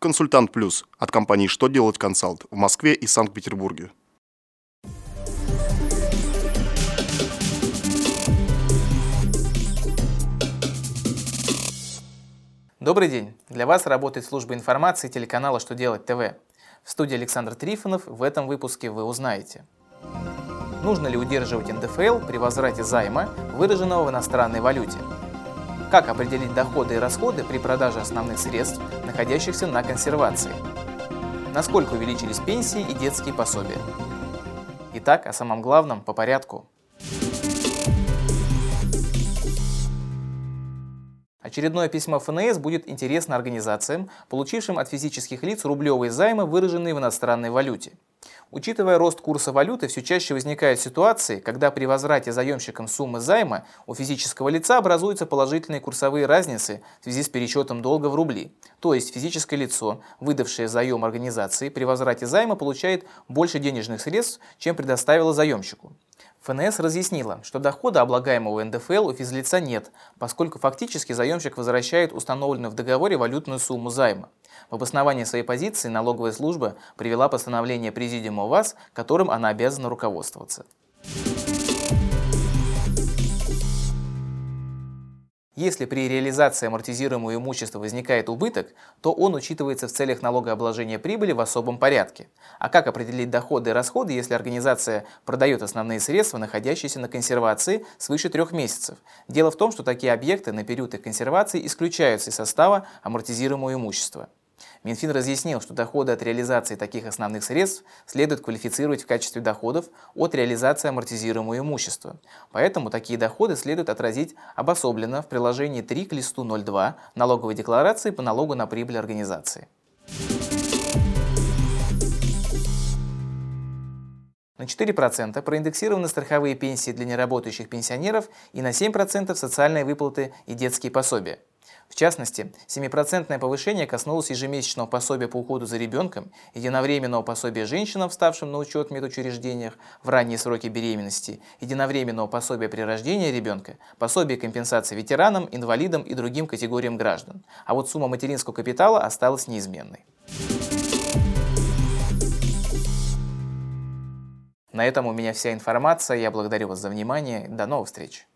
Консультант Плюс от компании «Что делать консалт» в Москве и Санкт-Петербурге. Добрый день! Для вас работает служба информации телеканала «Что делать ТВ». В студии Александр Трифонов в этом выпуске вы узнаете. Нужно ли удерживать НДФЛ при возврате займа, выраженного в иностранной валюте? Как определить доходы и расходы при продаже основных средств, находящихся на консервации? Насколько увеличились пенсии и детские пособия? Итак, о самом главном по порядку. Очередное письмо ФНС будет интересно организациям, получившим от физических лиц рублевые займы, выраженные в иностранной валюте. Учитывая рост курса валюты, все чаще возникают ситуации, когда при возврате заемщикам суммы займа у физического лица образуются положительные курсовые разницы в связи с пересчетом долга в рубли. То есть физическое лицо, выдавшее заем организации, при возврате займа получает больше денежных средств, чем предоставило заемщику. ФНС разъяснила, что дохода, облагаемого НДФЛ, у физлица нет, поскольку фактически заемщик возвращает установленную в договоре валютную сумму займа. В обосновании своей позиции налоговая служба привела постановление Президиума ВАЗ, которым она обязана руководствоваться. Если при реализации амортизируемого имущества возникает убыток, то он учитывается в целях налогообложения прибыли в особом порядке. А как определить доходы и расходы, если организация продает основные средства, находящиеся на консервации, свыше трех месяцев? Дело в том, что такие объекты на период их консервации исключаются из состава амортизируемого имущества. Минфин разъяснил, что доходы от реализации таких основных средств следует квалифицировать в качестве доходов от реализации амортизируемого имущества. Поэтому такие доходы следует отразить обособленно в приложении 3 к листу 02 налоговой декларации по налогу на прибыль организации. На 4% проиндексированы страховые пенсии для неработающих пенсионеров и на 7% социальные выплаты и детские пособия. В частности, 7% повышение коснулось ежемесячного пособия по уходу за ребенком, единовременного пособия женщинам, вставшим на учет в медучреждениях в ранние сроки беременности, единовременного пособия при рождении ребенка, пособия компенсации ветеранам, инвалидам и другим категориям граждан. А вот сумма материнского капитала осталась неизменной. На этом у меня вся информация. Я благодарю вас за внимание. До новых встреч.